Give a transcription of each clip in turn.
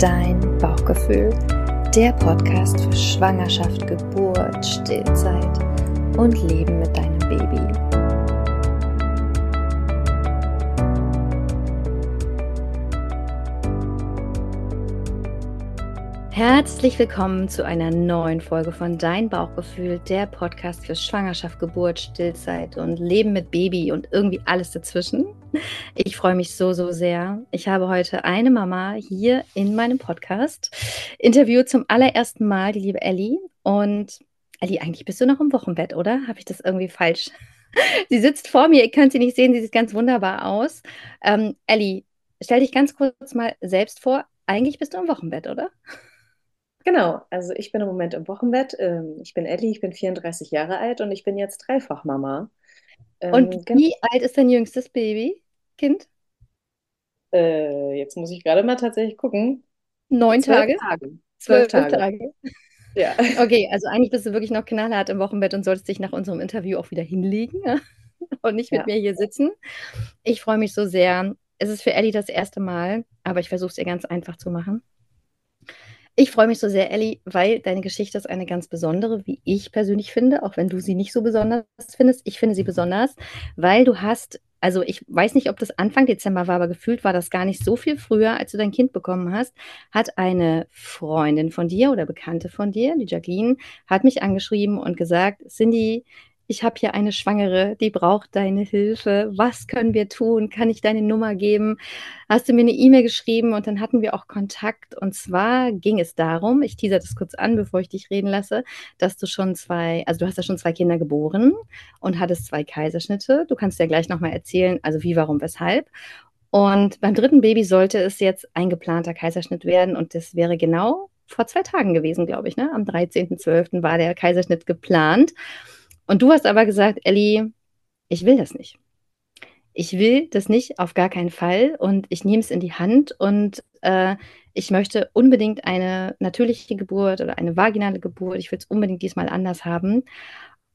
Dein Bauchgefühl, der Podcast für Schwangerschaft, Geburt, Stillzeit und Leben mit deinem Baby. Herzlich willkommen zu einer neuen Folge von Dein Bauchgefühl, der Podcast für Schwangerschaft, Geburt, Stillzeit und Leben mit Baby und irgendwie alles dazwischen. Ich freue mich so, so sehr. Ich habe heute eine Mama hier in meinem Podcast interviewt zum allerersten Mal, die liebe Ellie. Und Ellie, eigentlich bist du noch im Wochenbett, oder? Habe ich das irgendwie falsch? Sie sitzt vor mir, ihr könnt sie nicht sehen, sie sieht ganz wunderbar aus. Ähm, Ellie, stell dich ganz kurz mal selbst vor. Eigentlich bist du im Wochenbett, oder? Genau, also ich bin im Moment im Wochenbett. Ähm, ich bin Ellie, ich bin 34 Jahre alt und ich bin jetzt Dreifachmama. Und ähm, wie alt ist dein jüngstes Baby, Kind? Äh, jetzt muss ich gerade mal tatsächlich gucken. Neun Tage? Tage. Zwölf, Tage. Tage. Ja. Okay, also eigentlich bist du wirklich noch knallhart im Wochenbett und solltest dich nach unserem Interview auch wieder hinlegen und nicht mit ja. mir hier sitzen. Ich freue mich so sehr. Es ist für Ellie das erste Mal, aber ich versuche es ihr ganz einfach zu machen. Ich freue mich so sehr, Ellie, weil deine Geschichte ist eine ganz besondere, wie ich persönlich finde, auch wenn du sie nicht so besonders findest. Ich finde sie besonders, weil du hast, also ich weiß nicht, ob das Anfang Dezember war, aber gefühlt war das gar nicht so viel früher, als du dein Kind bekommen hast, hat eine Freundin von dir oder Bekannte von dir, die Jacqueline, hat mich angeschrieben und gesagt, Cindy, ich habe hier eine Schwangere, die braucht deine Hilfe. Was können wir tun? Kann ich deine Nummer geben? Hast du mir eine E-Mail geschrieben und dann hatten wir auch Kontakt. Und zwar ging es darum, ich teaser das kurz an, bevor ich dich reden lasse, dass du schon zwei, also du hast ja schon zwei Kinder geboren und hattest zwei Kaiserschnitte. Du kannst ja gleich nochmal erzählen, also wie, warum, weshalb. Und beim dritten Baby sollte es jetzt ein geplanter Kaiserschnitt werden und das wäre genau vor zwei Tagen gewesen, glaube ich. Ne? Am 13.12. war der Kaiserschnitt geplant. Und du hast aber gesagt, Ellie, ich will das nicht. Ich will das nicht, auf gar keinen Fall. Und ich nehme es in die Hand und äh, ich möchte unbedingt eine natürliche Geburt oder eine vaginale Geburt. Ich will es unbedingt diesmal anders haben.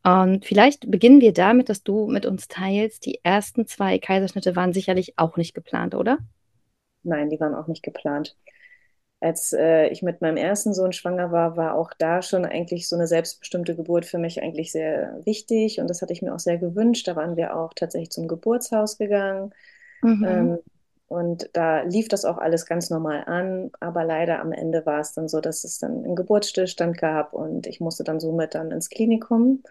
Und vielleicht beginnen wir damit, dass du mit uns teilst, die ersten zwei Kaiserschnitte waren sicherlich auch nicht geplant, oder? Nein, die waren auch nicht geplant als äh, ich mit meinem ersten Sohn schwanger war, war auch da schon eigentlich so eine selbstbestimmte Geburt für mich eigentlich sehr wichtig und das hatte ich mir auch sehr gewünscht. Da waren wir auch tatsächlich zum Geburtshaus gegangen. Mhm. Ähm, und da lief das auch alles ganz normal an, aber leider am Ende war es dann so, dass es dann einen Geburtsstillstand gab und ich musste dann somit dann ins Klinikum.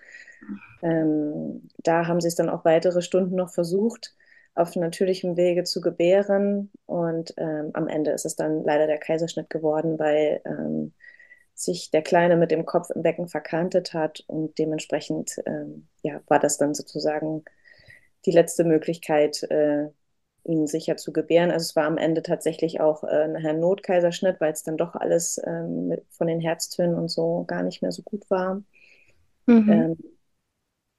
Ähm, da haben sie es dann auch weitere Stunden noch versucht auf natürlichem Wege zu gebären. Und ähm, am Ende ist es dann leider der Kaiserschnitt geworden, weil ähm, sich der Kleine mit dem Kopf im Becken verkantet hat und dementsprechend ähm, ja, war das dann sozusagen die letzte Möglichkeit, äh, ihn sicher zu gebären. Also es war am Ende tatsächlich auch äh, nachher ein Notkaiserschnitt, weil es dann doch alles ähm, mit, von den Herztönen und so gar nicht mehr so gut war. Mhm. Ähm,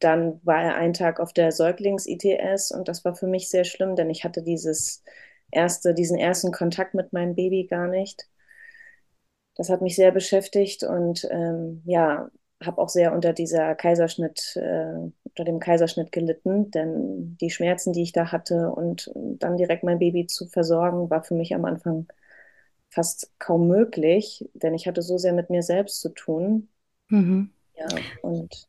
dann war er einen Tag auf der Säuglings-ITS und das war für mich sehr schlimm, denn ich hatte dieses erste, diesen ersten Kontakt mit meinem Baby gar nicht. Das hat mich sehr beschäftigt und ähm, ja, habe auch sehr unter dieser Kaiserschnitt, äh, unter dem Kaiserschnitt gelitten, denn die Schmerzen, die ich da hatte und dann direkt mein Baby zu versorgen, war für mich am Anfang fast kaum möglich, denn ich hatte so sehr mit mir selbst zu tun. Mhm. Ja, und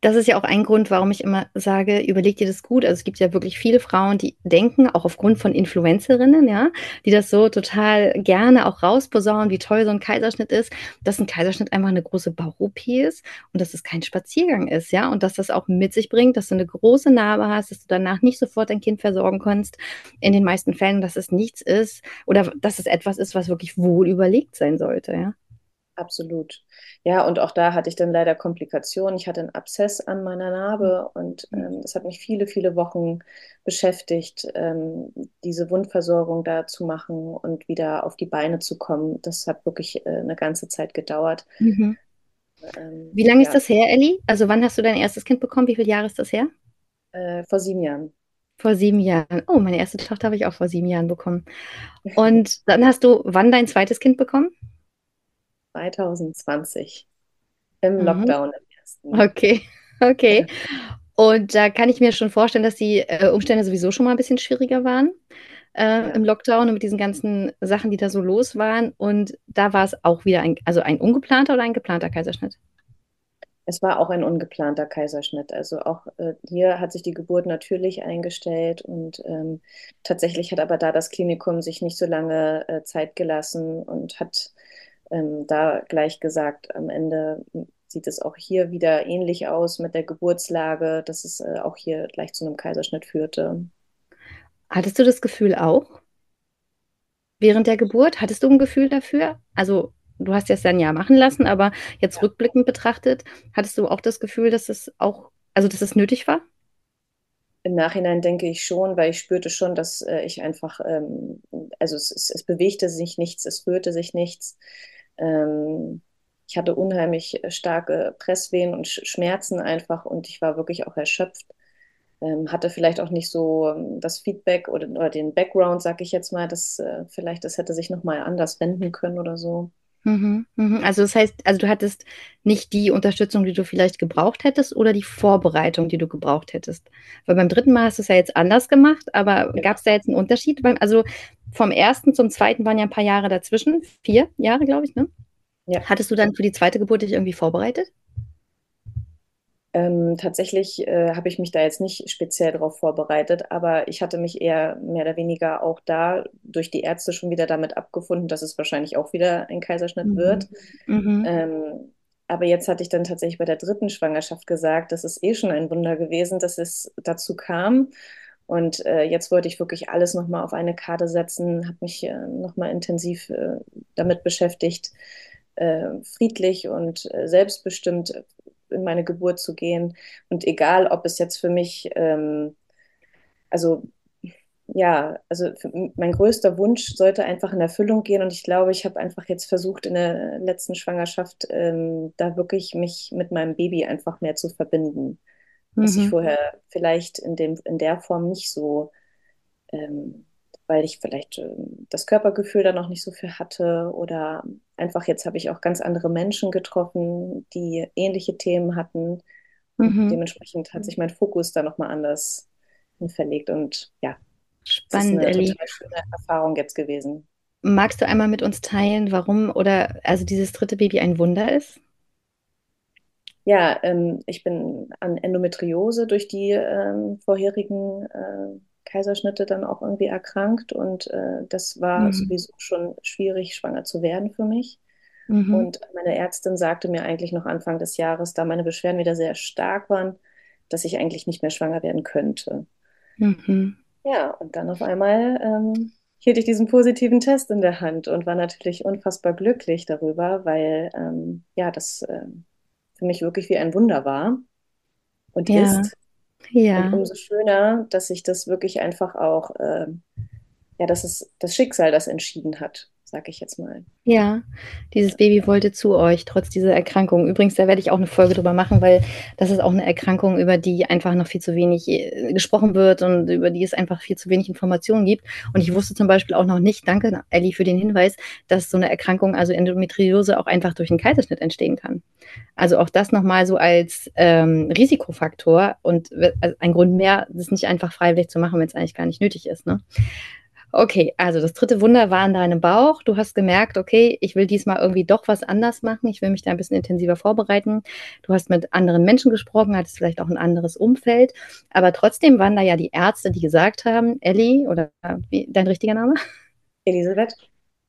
das ist ja auch ein Grund, warum ich immer sage, überleg dir das gut. Also es gibt ja wirklich viele Frauen, die denken, auch aufgrund von Influencerinnen, ja, die das so total gerne auch rausposaunen, wie toll so ein Kaiserschnitt ist, dass ein Kaiserschnitt einfach eine große Bauch-OP ist und dass es kein Spaziergang ist, ja, und dass das auch mit sich bringt, dass du eine große Narbe hast, dass du danach nicht sofort dein Kind versorgen kannst, in den meisten Fällen, dass es nichts ist oder dass es etwas ist, was wirklich wohl überlegt sein sollte, ja. Absolut. Ja, und auch da hatte ich dann leider Komplikationen. Ich hatte einen Abszess an meiner Narbe und mhm. ähm, das hat mich viele, viele Wochen beschäftigt, ähm, diese Wundversorgung da zu machen und wieder auf die Beine zu kommen. Das hat wirklich äh, eine ganze Zeit gedauert. Mhm. Ähm, Wie lange ja. ist das her, Elli? Also wann hast du dein erstes Kind bekommen? Wie viele Jahre ist das her? Äh, vor sieben Jahren. Vor sieben Jahren. Oh, meine erste Tochter habe ich auch vor sieben Jahren bekommen. Und dann hast du wann dein zweites Kind bekommen? 2020 im mhm. Lockdown im ersten. Okay, okay. Und da kann ich mir schon vorstellen, dass die äh, Umstände sowieso schon mal ein bisschen schwieriger waren. äh, ja. im Lockdown und mit diesen ganzen Sachen, die da so los waren. Und da war es auch wieder ein, also ein ungeplanter oder ein geplanter Kaiserschnitt? Es war auch ein ungeplanter Kaiserschnitt. Also auch äh, hier hat sich die Geburt natürlich eingestellt und ähm, tatsächlich hat aber da das Klinikum sich nicht so lange äh, Zeit gelassen und hat ähm, da gleich gesagt, am Ende sieht es auch hier wieder ähnlich aus mit der Geburtslage, dass es äh, auch hier gleich zu einem Kaiserschnitt führte. Hattest du das Gefühl auch? Während der Geburt, hattest du ein Gefühl dafür? Also du hast es dann ja machen lassen, aber jetzt ja. rückblickend betrachtet, hattest du auch das Gefühl, dass es auch, also dass es nötig war? Im Nachhinein denke ich schon, weil ich spürte schon, dass äh, ich einfach, ähm, also es, es, es, bewegte sich nichts, es rührte sich nichts. Ähm, ich hatte unheimlich starke Presswehen und Schmerzen einfach und ich war wirklich auch erschöpft. Ähm, hatte vielleicht auch nicht so ähm, das Feedback oder, oder den Background, sag ich jetzt mal, dass äh, vielleicht das hätte sich nochmal anders wenden können oder so. Mhm, mhm. Also das heißt, also du hattest nicht die Unterstützung, die du vielleicht gebraucht hättest oder die Vorbereitung, die du gebraucht hättest. Weil beim dritten Mal hast du es ja jetzt anders gemacht, aber ja. gab es da jetzt einen Unterschied? also vom ersten zum zweiten waren ja ein paar Jahre dazwischen, vier Jahre, glaube ich, ne? Ja. Hattest du dann für die zweite Geburt dich irgendwie vorbereitet? Ähm, tatsächlich äh, habe ich mich da jetzt nicht speziell darauf vorbereitet, aber ich hatte mich eher mehr oder weniger auch da durch die Ärzte schon wieder damit abgefunden, dass es wahrscheinlich auch wieder ein Kaiserschnitt mhm. wird. Mhm. Ähm, aber jetzt hatte ich dann tatsächlich bei der dritten Schwangerschaft gesagt, das ist eh schon ein Wunder gewesen, dass es dazu kam. Und äh, jetzt wollte ich wirklich alles nochmal auf eine Karte setzen, habe mich äh, nochmal intensiv äh, damit beschäftigt, äh, friedlich und äh, selbstbestimmt in meine Geburt zu gehen. Und egal, ob es jetzt für mich, ähm, also ja, also mein größter Wunsch sollte einfach in Erfüllung gehen. Und ich glaube, ich habe einfach jetzt versucht, in der letzten Schwangerschaft ähm, da wirklich mich mit meinem Baby einfach mehr zu verbinden. Mhm. Was ich mhm. vorher vielleicht in, dem, in der Form nicht so ähm, weil ich vielleicht äh, das Körpergefühl da noch nicht so viel hatte oder einfach jetzt habe ich auch ganz andere Menschen getroffen, die ähnliche Themen hatten. Mhm. Dementsprechend hat sich mein Fokus da nochmal anders verlegt und ja, spannend, das ist eine total schöne Erfahrung jetzt gewesen. Magst du einmal mit uns teilen, warum oder also dieses dritte Baby ein Wunder ist? Ja, ähm, ich bin an Endometriose durch die ähm, vorherigen äh, Kaiserschnitte dann auch irgendwie erkrankt und äh, das war mhm. sowieso schon schwierig, schwanger zu werden für mich. Mhm. Und meine Ärztin sagte mir eigentlich noch Anfang des Jahres, da meine Beschwerden wieder sehr stark waren, dass ich eigentlich nicht mehr schwanger werden könnte. Mhm. Ja, und dann auf einmal ähm, hielt ich diesen positiven Test in der Hand und war natürlich unfassbar glücklich darüber, weil ähm, ja, das äh, für mich wirklich wie ein Wunder war und ja. ist. Ja. Und umso schöner, dass sich das wirklich einfach auch, äh, ja, dass es das Schicksal das entschieden hat sag ich jetzt mal. Ja, dieses Baby wollte zu euch, trotz dieser Erkrankung. Übrigens, da werde ich auch eine Folge drüber machen, weil das ist auch eine Erkrankung, über die einfach noch viel zu wenig äh, gesprochen wird und über die es einfach viel zu wenig Informationen gibt. Und ich wusste zum Beispiel auch noch nicht, danke Ellie für den Hinweis, dass so eine Erkrankung, also Endometriose, auch einfach durch einen Kaiserschnitt entstehen kann. Also auch das nochmal so als ähm, Risikofaktor und also ein Grund mehr, das nicht einfach freiwillig zu machen, wenn es eigentlich gar nicht nötig ist. Ne? Okay, also das dritte Wunder war in deinem Bauch. Du hast gemerkt, okay, ich will diesmal irgendwie doch was anders machen. Ich will mich da ein bisschen intensiver vorbereiten. Du hast mit anderen Menschen gesprochen, hattest vielleicht auch ein anderes Umfeld. Aber trotzdem waren da ja die Ärzte, die gesagt haben, Ellie, oder wie, dein richtiger Name? Elisabeth.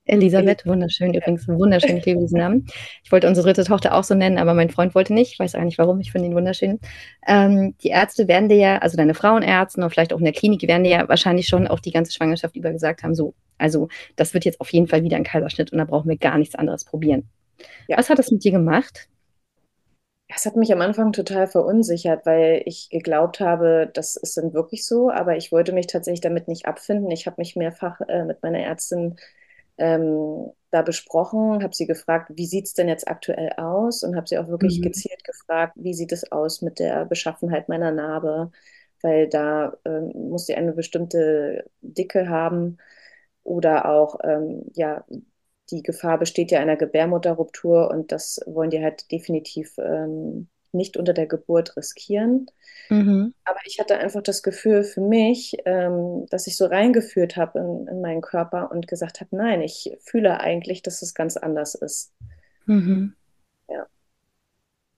Elisabeth, wunderschön, übrigens wunderschön, ich liebe diesen Namen. Ich wollte unsere dritte Tochter auch so nennen, aber mein Freund wollte nicht. Ich weiß auch nicht warum, ich finde ihn wunderschön. Ähm, die Ärzte werden dir ja, also deine Frauenärzte und vielleicht auch in der Klinik, werden dir ja wahrscheinlich schon auch die ganze Schwangerschaft über gesagt haben, so, also das wird jetzt auf jeden Fall wieder ein Kaiserschnitt und da brauchen wir gar nichts anderes probieren. Ja. Was hat das mit dir gemacht? Es hat mich am Anfang total verunsichert, weil ich geglaubt habe, das ist dann wirklich so, aber ich wollte mich tatsächlich damit nicht abfinden. Ich habe mich mehrfach äh, mit meiner Ärztin ähm, da besprochen, habe sie gefragt, wie sieht es denn jetzt aktuell aus? Und habe sie auch wirklich mhm. gezielt gefragt, wie sieht es aus mit der Beschaffenheit meiner Narbe? Weil da ähm, muss sie eine bestimmte Dicke haben oder auch, ähm, ja, die Gefahr besteht ja einer Gebärmutterruptur und das wollen die halt definitiv ähm, nicht unter der Geburt riskieren. Mhm. Aber ich hatte einfach das Gefühl für mich, ähm, dass ich so reingeführt habe in, in, meinen Körper und gesagt habe, nein, ich fühle eigentlich, dass es ganz anders ist. Mhm. Ja.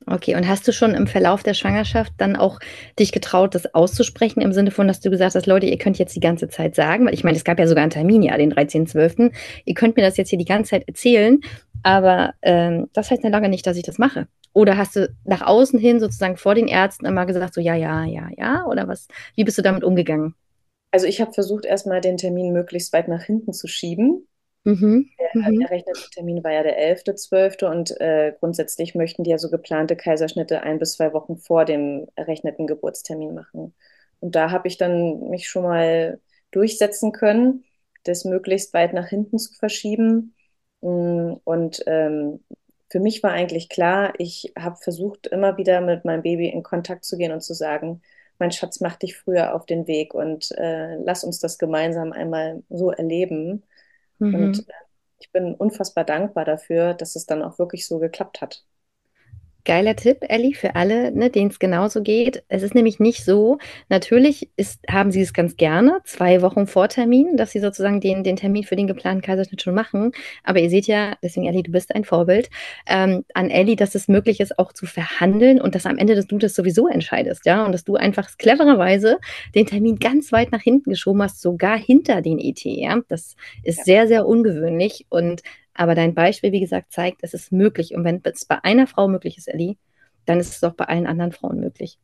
Okay, und hast du schon im Verlauf der Schwangerschaft dann auch dich getraut, das auszusprechen, im Sinne von, dass du gesagt hast, Leute, ihr könnt jetzt die ganze Zeit sagen, weil ich meine, es gab ja sogar einen Termin, ja, den 13.12., ihr könnt mir das jetzt hier die ganze Zeit erzählen, aber ähm, das heißt ja lange nicht, dass ich das mache. Oder hast du nach außen hin sozusagen vor den Ärzten immer gesagt, so ja, ja, ja, ja? Oder was? Wie bist du damit umgegangen? Also ich habe versucht, erstmal den Termin möglichst weit nach hinten zu schieben. Mhm. Der mhm. errechnete Termin war ja der 11.12. und äh, grundsätzlich möchten die ja so geplante Kaiserschnitte ein bis zwei Wochen vor dem errechneten Geburtstermin machen. Und da habe ich dann mich schon mal durchsetzen können, das möglichst weit nach hinten zu verschieben. Mm, und ähm, für mich war eigentlich klar, ich habe versucht, immer wieder mit meinem Baby in Kontakt zu gehen und zu sagen, mein Schatz, mach dich früher auf den Weg und äh, lass uns das gemeinsam einmal so erleben. Mhm. Und äh, ich bin unfassbar dankbar dafür, dass es dann auch wirklich so geklappt hat. Geiler Tipp, Ellie, für alle, ne, denen es genauso geht. Es ist nämlich nicht so, natürlich ist, haben sie es ganz gerne, zwei Wochen vor Termin, dass sie sozusagen den, den Termin für den geplanten Kaiserschnitt schon machen. Aber ihr seht ja, deswegen, Ellie, du bist ein Vorbild, ähm, an Ellie, dass es möglich ist, auch zu verhandeln und dass am Ende dass du das sowieso entscheidest, ja, und dass du einfach clevererweise den Termin ganz weit nach hinten geschoben hast, sogar hinter den ET, ja. Das ist ja. sehr, sehr ungewöhnlich und aber dein Beispiel, wie gesagt, zeigt, es ist möglich. Und wenn es bei einer Frau möglich ist, Ellie, dann ist es auch bei allen anderen Frauen möglich.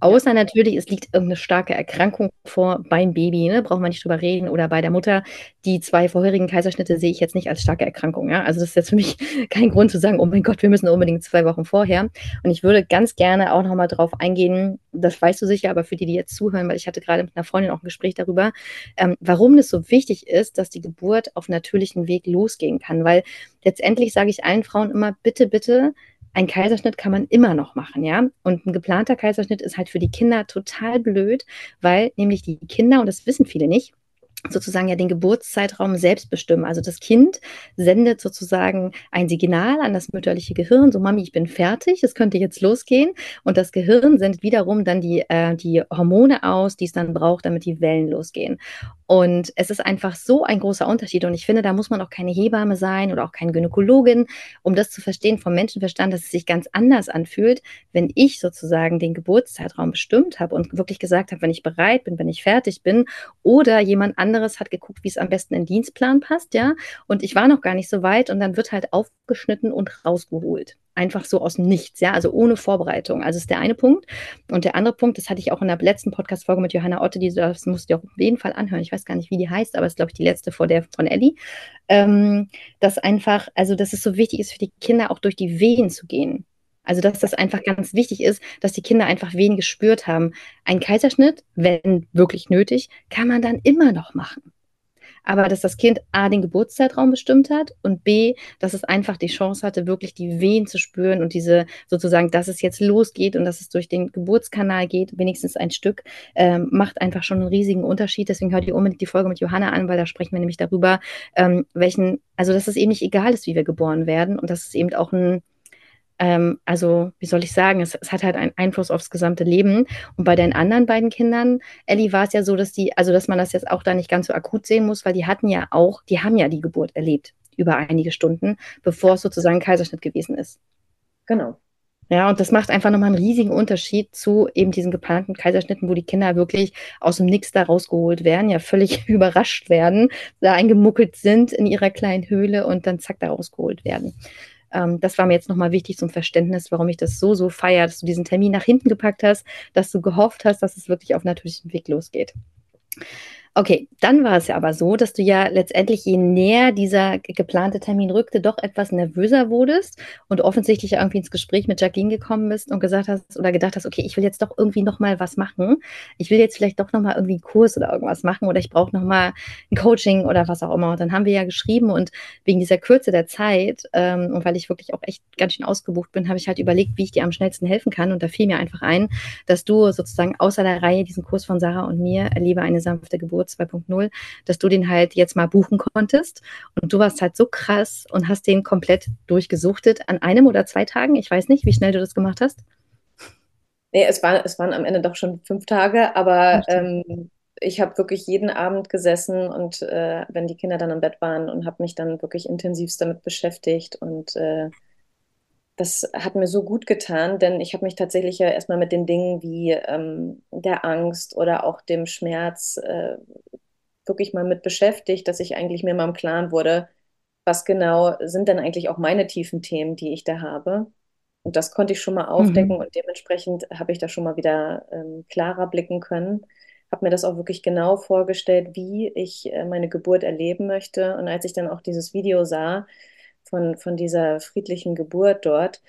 Außer ja. natürlich, es liegt irgendeine starke Erkrankung vor beim Baby, ne? braucht man nicht drüber reden, oder bei der Mutter. Die zwei vorherigen Kaiserschnitte sehe ich jetzt nicht als starke Erkrankung. Ja? Also das ist jetzt für mich kein Grund zu sagen, oh mein Gott, wir müssen unbedingt zwei Wochen vorher. Und ich würde ganz gerne auch nochmal drauf eingehen, das weißt du sicher, aber für die, die jetzt zuhören, weil ich hatte gerade mit einer Freundin auch ein Gespräch darüber, ähm, warum es so wichtig ist, dass die Geburt auf natürlichen Weg losgehen kann. Weil letztendlich sage ich allen Frauen immer, bitte, bitte, ein Kaiserschnitt kann man immer noch machen, ja. Und ein geplanter Kaiserschnitt ist halt für die Kinder total blöd, weil nämlich die Kinder, und das wissen viele nicht, sozusagen ja den Geburtszeitraum selbst bestimmen. Also das Kind sendet sozusagen ein Signal an das mütterliche Gehirn, so Mami, ich bin fertig, es könnte jetzt losgehen. Und das Gehirn sendet wiederum dann die, äh, die Hormone aus, die es dann braucht, damit die Wellen losgehen. Und es ist einfach so ein großer Unterschied. Und ich finde, da muss man auch keine Hebamme sein oder auch keine Gynäkologin, um das zu verstehen vom Menschenverstand, dass es sich ganz anders anfühlt, wenn ich sozusagen den Geburtszeitraum bestimmt habe und wirklich gesagt habe, wenn ich bereit bin, wenn ich fertig bin, oder jemand anderes hat geguckt, wie es am besten in den Dienstplan passt, ja. Und ich war noch gar nicht so weit und dann wird halt aufgeschnitten und rausgeholt einfach so aus dem Nichts, ja, also ohne Vorbereitung. Also ist der eine Punkt. Und der andere Punkt, das hatte ich auch in der letzten Podcast-Folge mit Johanna Otte, die das musst du auf jeden Fall anhören. Ich weiß gar nicht, wie die heißt, aber es ist, glaube ich, die letzte vor der von Ellie. Ähm, dass einfach, also dass es so wichtig ist für die Kinder auch durch die Wehen zu gehen. Also, dass das einfach ganz wichtig ist, dass die Kinder einfach Wehen gespürt haben. Ein Kaiserschnitt, wenn wirklich nötig, kann man dann immer noch machen aber dass das Kind A, den Geburtszeitraum bestimmt hat und B, dass es einfach die Chance hatte, wirklich die Wehen zu spüren und diese sozusagen, dass es jetzt losgeht und dass es durch den Geburtskanal geht, wenigstens ein Stück, ähm, macht einfach schon einen riesigen Unterschied. Deswegen hört ihr unbedingt die Folge mit Johanna an, weil da sprechen wir nämlich darüber, ähm, welchen, also dass es eben nicht egal ist, wie wir geboren werden und dass es eben auch ein ähm, also, wie soll ich sagen, es, es, hat halt einen Einfluss aufs gesamte Leben. Und bei den anderen beiden Kindern, Ellie, war es ja so, dass die, also dass man das jetzt auch da nicht ganz so akut sehen muss, weil die hatten ja auch, die haben ja die Geburt erlebt über einige Stunden, bevor es sozusagen Kaiserschnitt gewesen ist. Genau. Ja, und das macht einfach nochmal einen riesigen Unterschied zu eben diesen geplanten Kaiserschnitten, wo die Kinder wirklich aus dem Nix da rausgeholt werden, ja völlig überrascht werden, da eingemuckelt sind in ihrer kleinen Höhle und dann zack da rausgeholt werden. Ähm, das war mir jetzt nochmal wichtig zum Verständnis, warum ich das so, so feiere, dass du diesen Termin nach hinten gepackt hast, dass du gehofft hast, dass es wirklich auf natürlichem Weg losgeht. Okay, dann war es ja aber so, dass du ja letztendlich, je näher dieser geplante Termin rückte, doch etwas nervöser wurdest und offensichtlich irgendwie ins Gespräch mit Jacqueline gekommen bist und gesagt hast oder gedacht hast, okay, ich will jetzt doch irgendwie nochmal was machen. Ich will jetzt vielleicht doch nochmal irgendwie einen Kurs oder irgendwas machen oder ich brauche nochmal ein Coaching oder was auch immer. Und dann haben wir ja geschrieben und wegen dieser Kürze der Zeit ähm, und weil ich wirklich auch echt ganz schön ausgebucht bin, habe ich halt überlegt, wie ich dir am schnellsten helfen kann. Und da fiel mir einfach ein, dass du sozusagen außer der Reihe diesen Kurs von Sarah und mir, Erlebe eine sanfte Geburt 2.0, dass du den halt jetzt mal buchen konntest. Und du warst halt so krass und hast den komplett durchgesuchtet an einem oder zwei Tagen. Ich weiß nicht, wie schnell du das gemacht hast. Nee, es, war, es waren am Ende doch schon fünf Tage, aber ähm, ich habe wirklich jeden Abend gesessen und äh, wenn die Kinder dann im Bett waren und habe mich dann wirklich intensivst damit beschäftigt und äh, das hat mir so gut getan, denn ich habe mich tatsächlich ja erstmal mit den Dingen wie ähm, der Angst oder auch dem Schmerz äh, wirklich mal mit beschäftigt, dass ich eigentlich mir mal im Klaren wurde, was genau sind denn eigentlich auch meine tiefen Themen, die ich da habe. Und das konnte ich schon mal aufdecken mhm. und dementsprechend habe ich da schon mal wieder ähm, klarer blicken können. Habe mir das auch wirklich genau vorgestellt, wie ich äh, meine Geburt erleben möchte. Und als ich dann auch dieses Video sah von, von dieser friedlichen Geburt dort,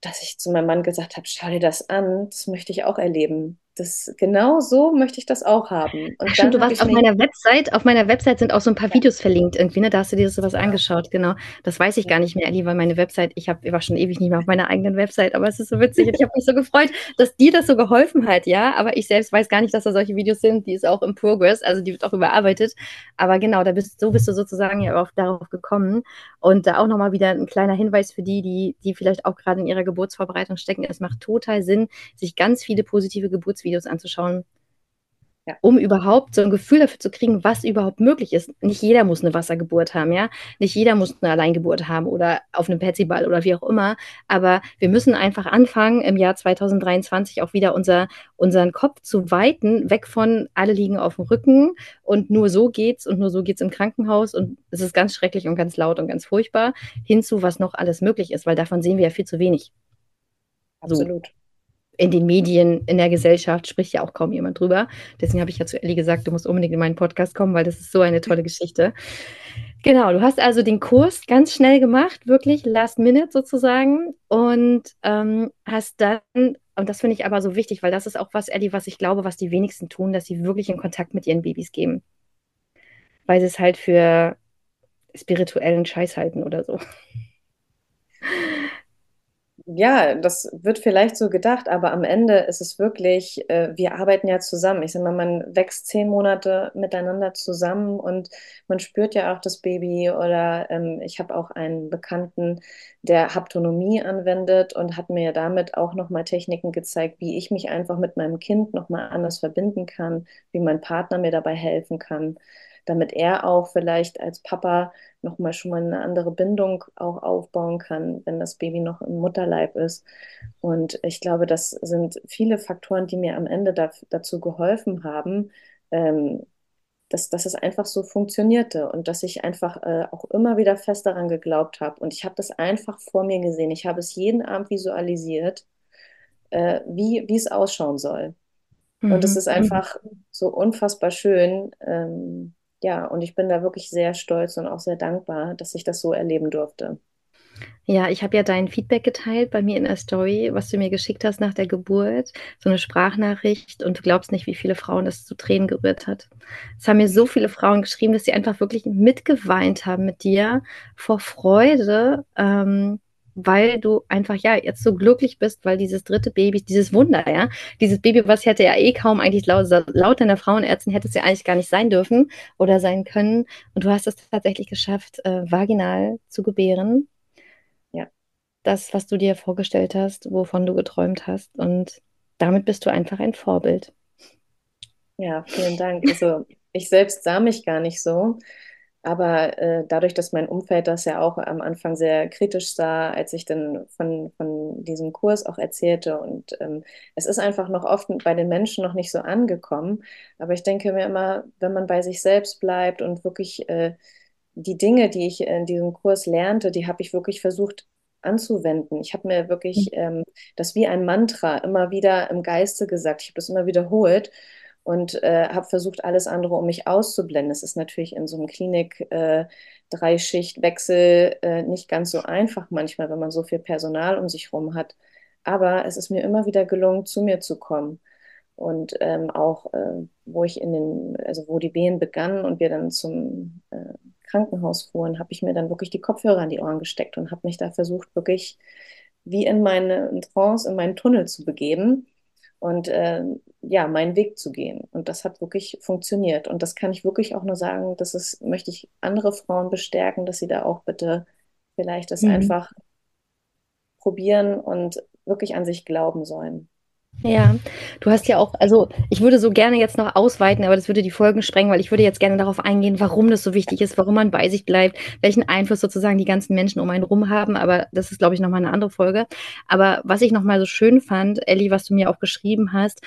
dass ich zu meinem Mann gesagt habe, schau dir das an, das möchte ich auch erleben das genau so möchte ich das auch haben. Und stimmt, du warst auf meiner Website, auf meiner Website sind auch so ein paar ja. Videos verlinkt irgendwie, ne? Da hast du dir sowas angeschaut, genau. Das weiß ich gar nicht mehr, Ali, weil meine Website, ich habe, ich war schon ewig nicht mehr auf meiner eigenen Website, aber es ist so witzig und ich habe mich so gefreut, dass dir das so geholfen hat, ja. Aber ich selbst weiß gar nicht, dass da solche Videos sind, die ist auch im Progress, also die wird auch überarbeitet. Aber genau, da bist so bist du sozusagen ja auch darauf gekommen. Und da auch nochmal wieder ein kleiner Hinweis für die, die, die vielleicht auch gerade in ihrer Geburtsvorbereitung stecken. Es macht total Sinn, sich ganz viele positive Geburts Videos anzuschauen, ja. um überhaupt so ein Gefühl dafür zu kriegen, was überhaupt möglich ist. Nicht jeder muss eine Wassergeburt haben, ja. Nicht jeder muss eine Alleingeburt haben oder auf einem Petsyball oder wie auch immer. Aber wir müssen einfach anfangen, im Jahr 2023 auch wieder unser, unseren Kopf zu weiten, weg von alle liegen auf dem Rücken und nur so geht's und nur so geht's im Krankenhaus und es ist ganz schrecklich und ganz laut und ganz furchtbar, hinzu, was noch alles möglich ist, weil davon sehen wir ja viel zu wenig. Absolut. So in den Medien, in der Gesellschaft spricht ja auch kaum jemand drüber. Deswegen habe ich ja zu Ellie gesagt, du musst unbedingt in meinen Podcast kommen, weil das ist so eine tolle Geschichte. Genau, du hast also den Kurs ganz schnell gemacht, wirklich last minute sozusagen und ähm, hast dann, und das finde ich aber so wichtig, weil das ist auch was, Ellie, was ich glaube, was die wenigsten tun, dass sie wirklich in Kontakt mit ihren Babys gehen. Weil sie es halt für spirituellen Scheiß halten oder so ja, das wird vielleicht so gedacht, aber am Ende ist es wirklich, äh, wir arbeiten ja zusammen. Ich sage mal, man wächst zehn Monate miteinander zusammen und man spürt ja auch das Baby oder ähm, ich habe auch einen Bekannten, der Haptonomie anwendet und hat mir damit auch nochmal Techniken gezeigt, wie ich mich einfach mit meinem Kind nochmal anders verbinden kann, wie mein Partner mir dabei helfen kann damit er auch vielleicht als Papa nochmal schon mal eine andere Bindung auch aufbauen kann, wenn das Baby noch im Mutterleib ist. Und ich glaube, das sind viele Faktoren, die mir am Ende da, dazu geholfen haben, ähm, dass, dass es einfach so funktionierte und dass ich einfach äh, auch immer wieder fest daran geglaubt habe. Und ich habe das einfach vor mir gesehen. Ich habe es jeden Abend visualisiert, äh, wie, wie es ausschauen soll. Mhm. Und es mhm. ist einfach so unfassbar schön, ähm, ja, und ich bin da wirklich sehr stolz und auch sehr dankbar, dass ich das so erleben durfte. Ja, ich habe ja dein Feedback geteilt bei mir in der Story, was du mir geschickt hast nach der Geburt, so eine Sprachnachricht und du glaubst nicht, wie viele Frauen das zu Tränen gerührt hat. Es haben mir so viele Frauen geschrieben, dass sie einfach wirklich mitgeweint haben mit dir vor Freude, ähm, weil du einfach ja jetzt so glücklich bist, weil dieses dritte Baby, dieses Wunder, ja, dieses Baby, was hätte ja eh kaum eigentlich laut, laut deiner Frauenärztin hätte es ja eigentlich gar nicht sein dürfen oder sein können. Und du hast es tatsächlich geschafft, äh, vaginal zu gebären. Ja. Das, was du dir vorgestellt hast, wovon du geträumt hast. Und damit bist du einfach ein Vorbild. Ja, vielen Dank. Also ich selbst sah mich gar nicht so. Aber äh, dadurch, dass mein Umfeld das ja auch am Anfang sehr kritisch sah, als ich dann von, von diesem Kurs auch erzählte, und ähm, es ist einfach noch oft bei den Menschen noch nicht so angekommen. Aber ich denke mir immer, wenn man bei sich selbst bleibt und wirklich äh, die Dinge, die ich in diesem Kurs lernte, die habe ich wirklich versucht anzuwenden. Ich habe mir wirklich mhm. ähm, das wie ein Mantra immer wieder im Geiste gesagt. Ich habe das immer wiederholt und äh, habe versucht, alles andere um mich auszublenden. Es ist natürlich in so einem Klinik äh, äh, nicht ganz so einfach manchmal, wenn man so viel Personal um sich herum hat. Aber es ist mir immer wieder gelungen, zu mir zu kommen. Und ähm, auch, äh, wo ich in den, also wo die Wehen begannen und wir dann zum äh, Krankenhaus fuhren, habe ich mir dann wirklich die Kopfhörer an die Ohren gesteckt und habe mich da versucht, wirklich wie in meine Trance, in meinen Tunnel zu begeben und äh, ja, meinen Weg zu gehen. Und das hat wirklich funktioniert. Und das kann ich wirklich auch nur sagen, das ist, möchte ich andere Frauen bestärken, dass sie da auch bitte vielleicht das mhm. einfach probieren und wirklich an sich glauben sollen. Ja, du hast ja auch, also ich würde so gerne jetzt noch ausweiten, aber das würde die Folgen sprengen, weil ich würde jetzt gerne darauf eingehen, warum das so wichtig ist, warum man bei sich bleibt, welchen Einfluss sozusagen die ganzen Menschen um einen rum haben. Aber das ist, glaube ich, nochmal eine andere Folge. Aber was ich nochmal so schön fand, Elli, was du mir auch geschrieben hast,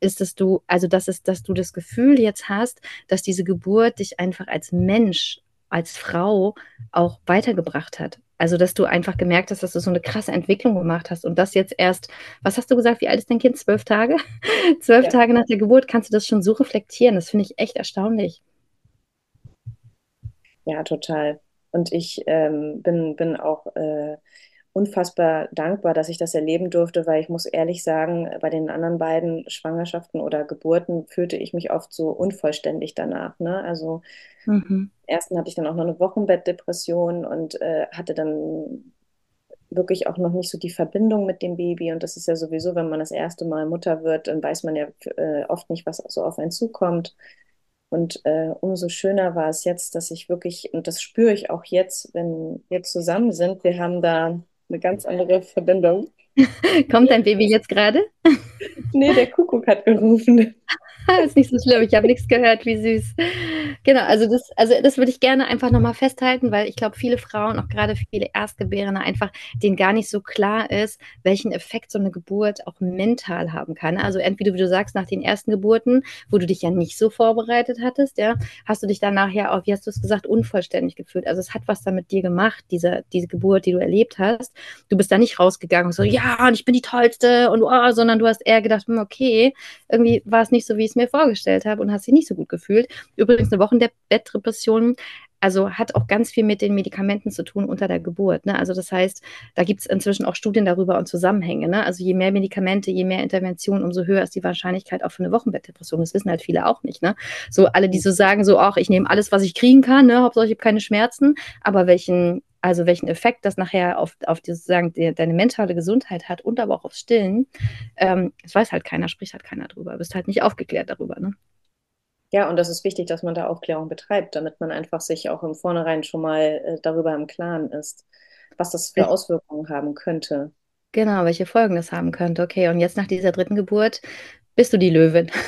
ist, dass du, also das ist, dass du das Gefühl jetzt hast, dass diese Geburt dich einfach als Mensch, als Frau auch weitergebracht hat. Also, dass du einfach gemerkt hast, dass du so eine krasse Entwicklung gemacht hast und das jetzt erst, was hast du gesagt, wie alt ist dein Kind? Zwölf Tage? Zwölf ja. Tage nach der Geburt kannst du das schon so reflektieren. Das finde ich echt erstaunlich. Ja, total. Und ich ähm, bin, bin auch äh, unfassbar dankbar, dass ich das erleben durfte, weil ich muss ehrlich sagen, bei den anderen beiden Schwangerschaften oder Geburten fühlte ich mich oft so unvollständig danach. Ne? Also mhm. ersten hatte ich dann auch noch eine Wochenbettdepression und äh, hatte dann wirklich auch noch nicht so die Verbindung mit dem Baby. Und das ist ja sowieso, wenn man das erste Mal Mutter wird, dann weiß man ja äh, oft nicht, was so auf einen zukommt. Und äh, umso schöner war es jetzt, dass ich wirklich, und das spüre ich auch jetzt, wenn wir zusammen sind, wir haben da eine ganz andere Verbindung. Kommt dein Baby jetzt gerade? nee, der Kuckuck hat gerufen. ist nicht so schlimm, ich habe nichts gehört, wie süß. Genau, also das, also das würde ich gerne einfach nochmal festhalten, weil ich glaube, viele Frauen, auch gerade viele Erstgebärende, einfach denen gar nicht so klar ist, welchen Effekt so eine Geburt auch mental haben kann. Also entweder, wie du sagst, nach den ersten Geburten, wo du dich ja nicht so vorbereitet hattest, ja, hast du dich danach ja auch, wie hast du es gesagt, unvollständig gefühlt. Also es hat was da mit dir gemacht, diese, diese Geburt, die du erlebt hast. Du bist da nicht rausgegangen und so, ja, und ich bin die Tollste und oh, sondern du hast eher gedacht, hm, okay, irgendwie war es nicht so, wie es mir vorgestellt habe und hast dich nicht so gut gefühlt. Übrigens, eine Wochenbettdepression also hat auch ganz viel mit den Medikamenten zu tun unter der Geburt. Ne? Also das heißt, da gibt es inzwischen auch Studien darüber und Zusammenhänge. Ne? Also je mehr Medikamente, je mehr Intervention, umso höher ist die Wahrscheinlichkeit auch für eine Wochenbettdepression. Das wissen halt viele auch nicht. Ne? So alle, die so sagen, so, ach, ich nehme alles, was ich kriegen kann, ne? Hauptsache ich habe keine Schmerzen, aber welchen also welchen Effekt das nachher auf, auf die, sozusagen die, deine mentale Gesundheit hat und aber auch aufs Stillen, ähm, das weiß halt keiner, spricht halt keiner drüber, bist halt nicht aufgeklärt darüber. Ne? Ja, und das ist wichtig, dass man da Aufklärung betreibt, damit man einfach sich auch im Vornherein schon mal äh, darüber im Klaren ist, was das für Auswirkungen haben könnte. Genau, welche Folgen das haben könnte. Okay, und jetzt nach dieser dritten Geburt bist du die Löwin.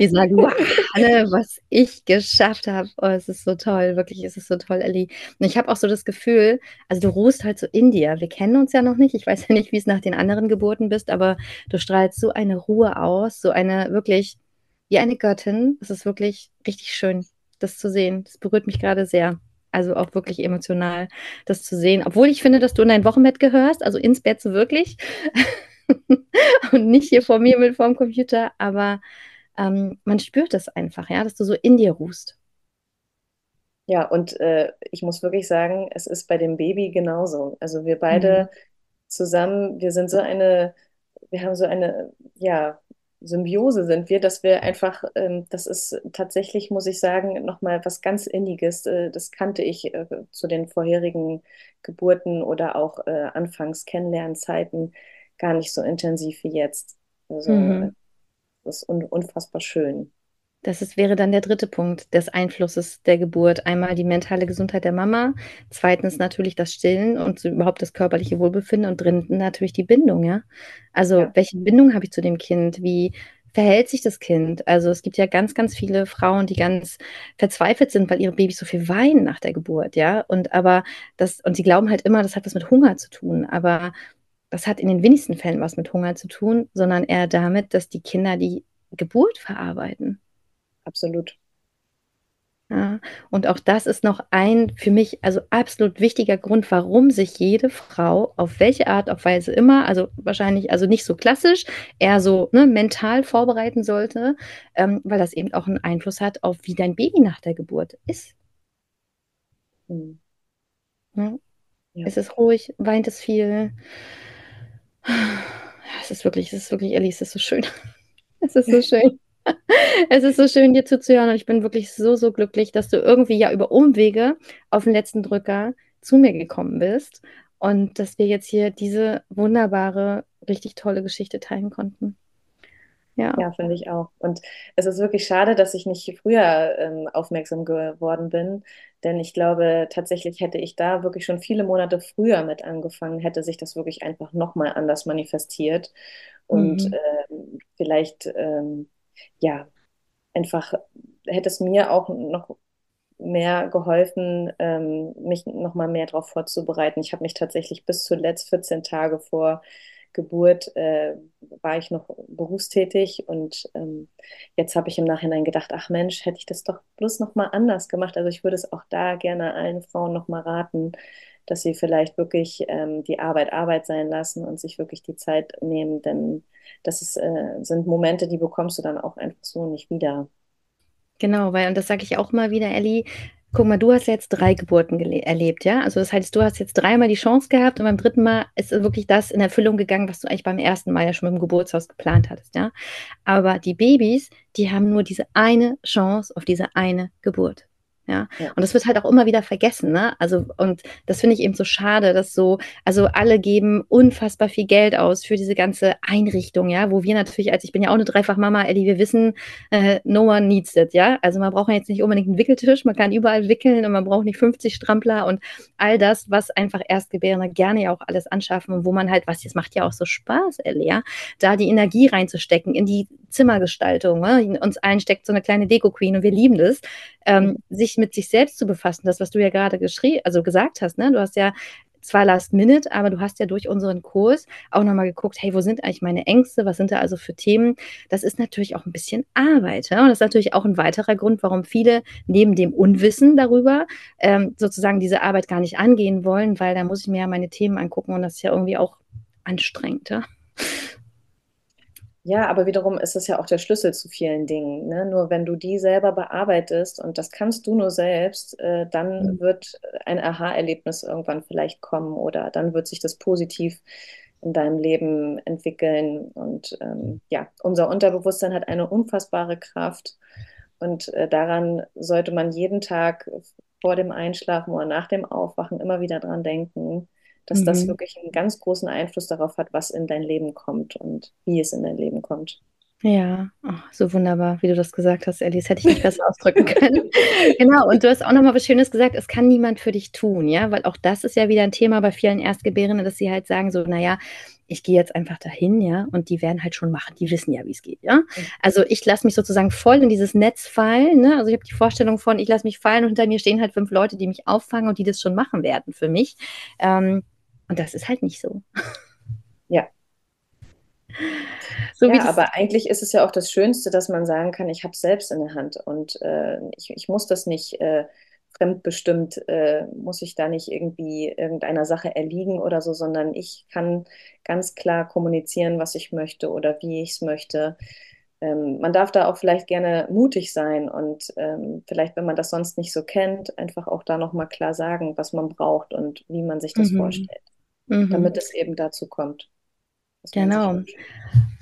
Die sagen, wow, Anne, was ich geschafft habe. Oh, es ist so toll, wirklich, es ist so toll, Ellie. Und ich habe auch so das Gefühl, also du ruhst halt so in dir. Wir kennen uns ja noch nicht. Ich weiß ja nicht, wie es nach den anderen Geburten bist, aber du strahlst so eine Ruhe aus, so eine wirklich, wie eine Göttin. Es ist wirklich richtig schön, das zu sehen. Das berührt mich gerade sehr. Also auch wirklich emotional, das zu sehen. Obwohl ich finde, dass du in dein Wochenbett gehörst, also ins Bett so wirklich. und nicht hier vor mir mit vorm Computer, aber ähm, man spürt es einfach, ja, dass du so in dir ruhst. Ja, und äh, ich muss wirklich sagen, es ist bei dem Baby genauso. Also wir beide mhm. zusammen, wir sind so eine, wir haben so eine, ja, Symbiose sind wir, dass wir einfach, ähm, das ist tatsächlich, muss ich sagen, nochmal was ganz Inniges. Äh, das kannte ich äh, zu den vorherigen Geburten oder auch äh, anfangs Kennenlernzeiten gar nicht so intensiv wie jetzt. Also mhm. das ist un unfassbar schön. Das ist, wäre dann der dritte Punkt des Einflusses der Geburt. Einmal die mentale Gesundheit der Mama, zweitens natürlich das Stillen und überhaupt das körperliche Wohlbefinden und drittens natürlich die Bindung, ja. Also ja. welche Bindung habe ich zu dem Kind? Wie verhält sich das Kind? Also es gibt ja ganz, ganz viele Frauen, die ganz verzweifelt sind, weil ihre Babys so viel weinen nach der Geburt, ja. Und aber das, und sie glauben halt immer, das hat was mit Hunger zu tun. Aber das hat in den wenigsten Fällen was mit Hunger zu tun, sondern eher damit, dass die Kinder die Geburt verarbeiten. Absolut. Ja, und auch das ist noch ein für mich also absolut wichtiger Grund, warum sich jede Frau auf welche Art, auf Weise immer, also wahrscheinlich also nicht so klassisch, eher so ne, mental vorbereiten sollte, ähm, weil das eben auch einen Einfluss hat auf wie dein Baby nach der Geburt ist. Mhm. Ja. Ja. Es ist ruhig, weint es viel. Es ist wirklich, es ist wirklich, Ellie, es ist so schön. Es ist so schön. Es ist so schön, dir zuzuhören und ich bin wirklich so, so glücklich, dass du irgendwie ja über Umwege auf den letzten Drücker zu mir gekommen bist und dass wir jetzt hier diese wunderbare, richtig tolle Geschichte teilen konnten. Ja, ja finde ich auch. Und es ist wirklich schade, dass ich nicht früher ähm, aufmerksam geworden bin, denn ich glaube, tatsächlich hätte ich da wirklich schon viele Monate früher mit angefangen, hätte sich das wirklich einfach nochmal anders manifestiert. Und mhm. äh, vielleicht, ähm, ja, einfach hätte es mir auch noch mehr geholfen, ähm, mich noch mal mehr darauf vorzubereiten. Ich habe mich tatsächlich bis zuletzt 14 Tage vor Geburt äh, war ich noch berufstätig und ähm, jetzt habe ich im Nachhinein gedacht, ach Mensch, hätte ich das doch bloß noch mal anders gemacht. Also ich würde es auch da gerne allen Frauen noch mal raten, dass sie vielleicht wirklich ähm, die Arbeit Arbeit sein lassen und sich wirklich die Zeit nehmen, denn das ist, äh, sind Momente, die bekommst du dann auch einfach so nicht wieder. Genau, weil, und das sage ich auch mal wieder, Ellie, guck mal, du hast jetzt drei Geburten erlebt, ja? Also das heißt, du hast jetzt dreimal die Chance gehabt und beim dritten Mal ist wirklich das in Erfüllung gegangen, was du eigentlich beim ersten Mal ja schon dem Geburtshaus geplant hattest, ja? Aber die Babys, die haben nur diese eine Chance auf diese eine Geburt. Ja? ja? Und das wird halt auch immer wieder vergessen, ne? Also, und das finde ich eben so schade, dass so, also alle geben unfassbar viel Geld aus für diese ganze Einrichtung, ja, wo wir natürlich, als ich bin ja auch eine Dreifach-Mama, Eddie, wir wissen, äh, no one needs it, ja. Also man braucht jetzt nicht unbedingt einen Wickeltisch, man kann überall wickeln und man braucht nicht 50 Strampler und all das, was einfach Erstgebärende gerne ja auch alles anschaffen und wo man halt, was jetzt macht ja auch so Spaß, Ellie, ja, da die Energie reinzustecken in die Zimmergestaltung. Ne? In uns allen steckt so eine kleine Deko-Queen und wir lieben das, ähm, mhm. Sich mit sich selbst zu befassen. Das, was du ja gerade geschrieben, also gesagt hast, ne? Du hast ja zwar Last Minute, aber du hast ja durch unseren Kurs auch nochmal geguckt, hey, wo sind eigentlich meine Ängste? Was sind da also für Themen? Das ist natürlich auch ein bisschen Arbeit. Ja? Und das ist natürlich auch ein weiterer Grund, warum viele neben dem Unwissen darüber ähm, sozusagen diese Arbeit gar nicht angehen wollen, weil da muss ich mir ja meine Themen angucken und das ist ja irgendwie auch anstrengend. Ja? Ja, aber wiederum ist es ja auch der Schlüssel zu vielen Dingen. Ne? Nur wenn du die selber bearbeitest und das kannst du nur selbst, äh, dann mhm. wird ein Aha-Erlebnis irgendwann vielleicht kommen oder dann wird sich das positiv in deinem Leben entwickeln. Und ähm, ja, unser Unterbewusstsein hat eine unfassbare Kraft und äh, daran sollte man jeden Tag vor dem Einschlafen oder nach dem Aufwachen immer wieder dran denken dass mhm. das wirklich einen ganz großen Einfluss darauf hat, was in dein Leben kommt und wie es in dein Leben kommt. Ja, oh, so wunderbar, wie du das gesagt hast, Alice. Hätte ich nicht besser ausdrücken können. genau, und du hast auch nochmal was Schönes gesagt, es kann niemand für dich tun, ja, weil auch das ist ja wieder ein Thema bei vielen Erstgebärenden, dass sie halt sagen so, naja, ich gehe jetzt einfach dahin, ja, und die werden halt schon machen, die wissen ja, wie es geht, ja. Mhm. Also ich lasse mich sozusagen voll in dieses Netz fallen, ne? Also ich habe die Vorstellung von, ich lasse mich fallen und hinter mir stehen halt fünf Leute, die mich auffangen und die das schon machen werden für mich. Ähm, und das ist halt nicht so. Ja. So ja, aber eigentlich ist es ja auch das Schönste, dass man sagen kann, ich habe es selbst in der Hand und äh, ich, ich muss das nicht äh, fremdbestimmt, äh, muss ich da nicht irgendwie irgendeiner Sache erliegen oder so, sondern ich kann ganz klar kommunizieren, was ich möchte oder wie ich es möchte. Ähm, man darf da auch vielleicht gerne mutig sein und ähm, vielleicht, wenn man das sonst nicht so kennt, einfach auch da nochmal klar sagen, was man braucht und wie man sich das mhm. vorstellt mhm. damit es eben dazu kommt. Genau.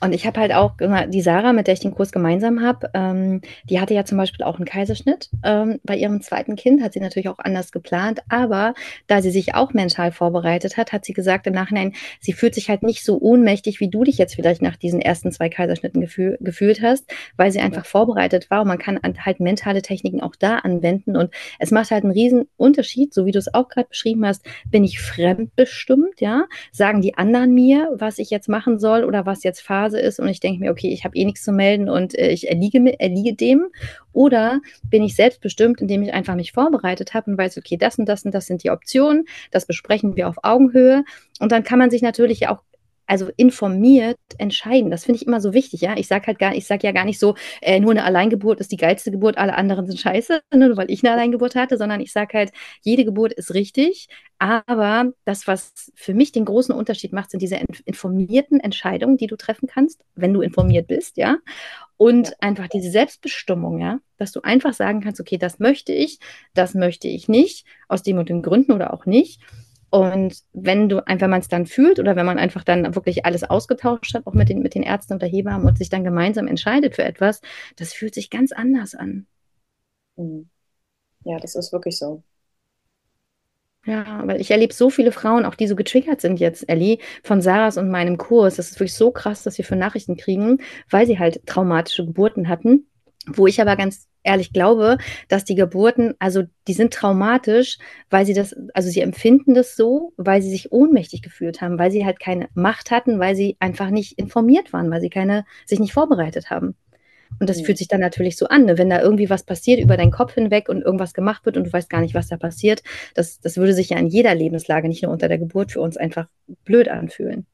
Und ich habe halt auch, die Sarah, mit der ich den Kurs gemeinsam habe, ähm, die hatte ja zum Beispiel auch einen Kaiserschnitt. Ähm, bei ihrem zweiten Kind hat sie natürlich auch anders geplant, aber da sie sich auch mental vorbereitet hat, hat sie gesagt im Nachhinein, sie fühlt sich halt nicht so ohnmächtig, wie du dich jetzt vielleicht nach diesen ersten zwei Kaiserschnitten gefühl, gefühlt hast, weil sie einfach vorbereitet war und man kann halt mentale Techniken auch da anwenden und es macht halt einen riesen Unterschied, so wie du es auch gerade beschrieben hast, bin ich fremdbestimmt, ja, sagen die anderen mir, was ich jetzt machen soll oder was jetzt Phase ist und ich denke mir, okay, ich habe eh nichts zu melden und äh, ich erliege, erliege dem. Oder bin ich selbstbestimmt, indem ich einfach mich vorbereitet habe und weiß, okay, das und das und das sind die Optionen, das besprechen wir auf Augenhöhe. Und dann kann man sich natürlich auch also informiert entscheiden. Das finde ich immer so wichtig, ja. Ich sage halt gar, ich sage ja gar nicht so, äh, nur eine Alleingeburt ist die geilste Geburt, alle anderen sind scheiße, ne, nur weil ich eine Alleingeburt hatte, sondern ich sage halt, jede Geburt ist richtig. Aber das, was für mich den großen Unterschied macht, sind diese informierten Entscheidungen, die du treffen kannst, wenn du informiert bist, ja. Und ja. einfach diese Selbstbestimmung, ja, dass du einfach sagen kannst, okay, das möchte ich, das möchte ich nicht, aus dem und den Gründen oder auch nicht. Und wenn du einfach man es dann fühlt oder wenn man einfach dann wirklich alles ausgetauscht hat, auch mit den, mit den Ärzten und der Hebammen und sich dann gemeinsam entscheidet für etwas, das fühlt sich ganz anders an. Mhm. Ja, das ist wirklich so. Ja, weil ich erlebe so viele Frauen, auch die so getriggert sind jetzt, Ellie, von Sarahs und meinem Kurs. Das ist wirklich so krass, dass wir für Nachrichten kriegen, weil sie halt traumatische Geburten hatten, wo ich aber ganz ehrlich glaube, dass die Geburten, also die sind traumatisch, weil sie das, also sie empfinden das so, weil sie sich ohnmächtig gefühlt haben, weil sie halt keine Macht hatten, weil sie einfach nicht informiert waren, weil sie keine, sich nicht vorbereitet haben. Und das mhm. fühlt sich dann natürlich so an, ne? wenn da irgendwie was passiert über deinen Kopf hinweg und irgendwas gemacht wird und du weißt gar nicht, was da passiert. Das, das würde sich ja in jeder Lebenslage, nicht nur unter der Geburt, für uns einfach blöd anfühlen.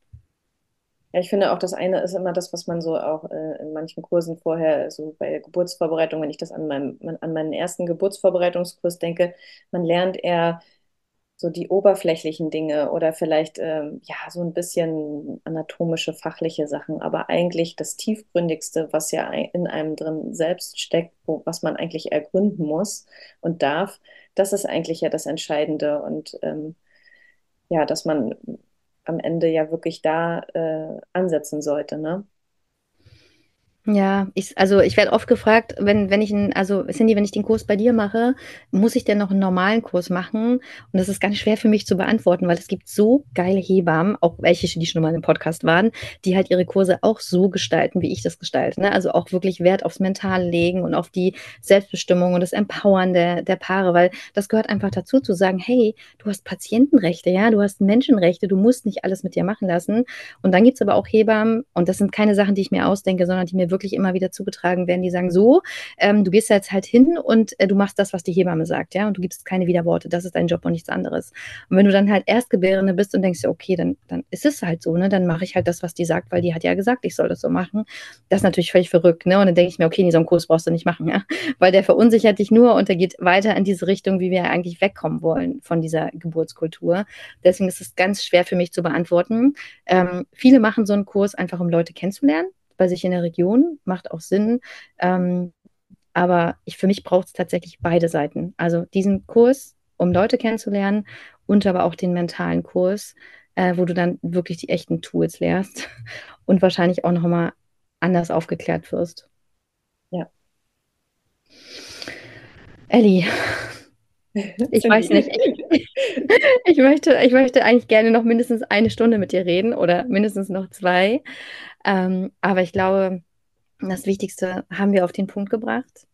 Ja, ich finde auch, das eine ist immer das, was man so auch äh, in manchen Kursen vorher, so bei der Geburtsvorbereitung, wenn ich das an, meinem, an meinen ersten Geburtsvorbereitungskurs denke, man lernt eher so die oberflächlichen Dinge oder vielleicht ähm, ja so ein bisschen anatomische, fachliche Sachen, aber eigentlich das tiefgründigste, was ja in einem drin selbst steckt, wo, was man eigentlich ergründen muss und darf, das ist eigentlich ja das Entscheidende. Und ähm, ja, dass man am Ende ja wirklich da äh, ansetzen sollte, ne? Ja, ich, also ich werde oft gefragt, wenn, wenn ich einen, also Cindy, wenn ich den Kurs bei dir mache, muss ich denn noch einen normalen Kurs machen? Und das ist ganz schwer für mich zu beantworten, weil es gibt so geile Hebammen, auch welche, die schon mal im Podcast waren, die halt ihre Kurse auch so gestalten, wie ich das gestalte. Ne? Also auch wirklich Wert aufs Mentale legen und auf die Selbstbestimmung und das Empowern der, der Paare, weil das gehört einfach dazu, zu sagen, hey, du hast Patientenrechte, ja, du hast Menschenrechte, du musst nicht alles mit dir machen lassen. Und dann gibt es aber auch Hebammen, und das sind keine Sachen, die ich mir ausdenke, sondern die mir wirklich wirklich immer wieder zugetragen werden, die sagen, so, ähm, du gehst jetzt halt hin und äh, du machst das, was die Hebamme sagt, ja, und du gibst keine Widerworte, das ist dein Job und nichts anderes. Und wenn du dann halt Erstgebärende bist und denkst, okay, dann, dann ist es halt so, ne, dann mache ich halt das, was die sagt, weil die hat ja gesagt, ich soll das so machen. Das ist natürlich völlig verrückt, ne, und dann denke ich mir, okay, nee, so einen Kurs brauchst du nicht machen, ja, weil der verunsichert dich nur und der geht weiter in diese Richtung, wie wir eigentlich wegkommen wollen von dieser Geburtskultur. Deswegen ist es ganz schwer für mich zu beantworten. Ähm, viele machen so einen Kurs einfach, um Leute kennenzulernen bei sich in der Region, macht auch Sinn. Ähm, aber ich, für mich braucht es tatsächlich beide Seiten. Also diesen Kurs, um Leute kennenzulernen und aber auch den mentalen Kurs, äh, wo du dann wirklich die echten Tools lernst und wahrscheinlich auch nochmal anders aufgeklärt wirst. Ja. Ellie, ich weiß nicht. Ich, ich, möchte, ich möchte eigentlich gerne noch mindestens eine Stunde mit dir reden oder mindestens noch zwei. Ähm, aber ich glaube, das Wichtigste haben wir auf den Punkt gebracht.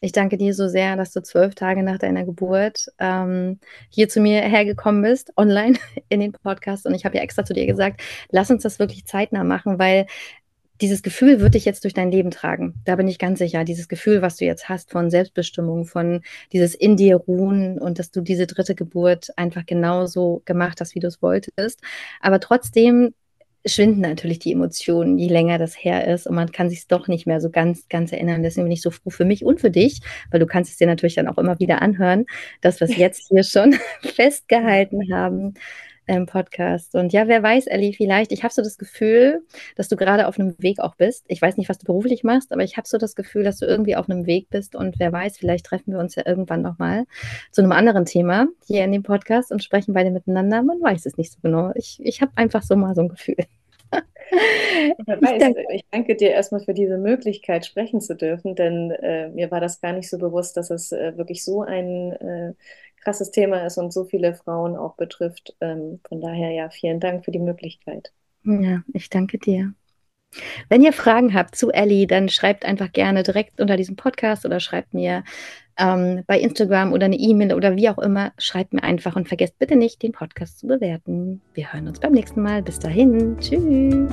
Ich danke dir so sehr, dass du zwölf Tage nach deiner Geburt ähm, hier zu mir hergekommen bist, online in den Podcast. Und ich habe ja extra zu dir gesagt, lass uns das wirklich zeitnah machen, weil dieses Gefühl wird dich jetzt durch dein Leben tragen. Da bin ich ganz sicher. Dieses Gefühl, was du jetzt hast von Selbstbestimmung, von dieses in dir ruhen und dass du diese dritte Geburt einfach genauso gemacht hast, wie du es wolltest. Aber trotzdem schwinden natürlich die Emotionen, je länger das her ist und man kann sich doch nicht mehr so ganz, ganz erinnern. Deswegen bin ich so froh für mich und für dich, weil du kannst es dir natürlich dann auch immer wieder anhören, dass wir es jetzt hier schon festgehalten haben im Podcast. Und ja, wer weiß, Ellie, vielleicht, ich habe so das Gefühl, dass du gerade auf einem Weg auch bist. Ich weiß nicht, was du beruflich machst, aber ich habe so das Gefühl, dass du irgendwie auf einem Weg bist. Und wer weiß, vielleicht treffen wir uns ja irgendwann nochmal zu einem anderen Thema hier in dem Podcast und sprechen beide miteinander. Man weiß es nicht so genau. Ich, ich habe einfach so mal so ein Gefühl. Wer weiß, ich danke, ich danke dir erstmal für diese Möglichkeit, sprechen zu dürfen, denn äh, mir war das gar nicht so bewusst, dass es äh, wirklich so ein äh, krasses Thema ist und so viele Frauen auch betrifft. Ähm, von daher ja, vielen Dank für die Möglichkeit. Ja, ich danke dir. Wenn ihr Fragen habt zu Ellie, dann schreibt einfach gerne direkt unter diesem Podcast oder schreibt mir ähm, bei Instagram oder eine E-Mail oder wie auch immer. Schreibt mir einfach und vergesst bitte nicht, den Podcast zu bewerten. Wir hören uns beim nächsten Mal. Bis dahin. Tschüss.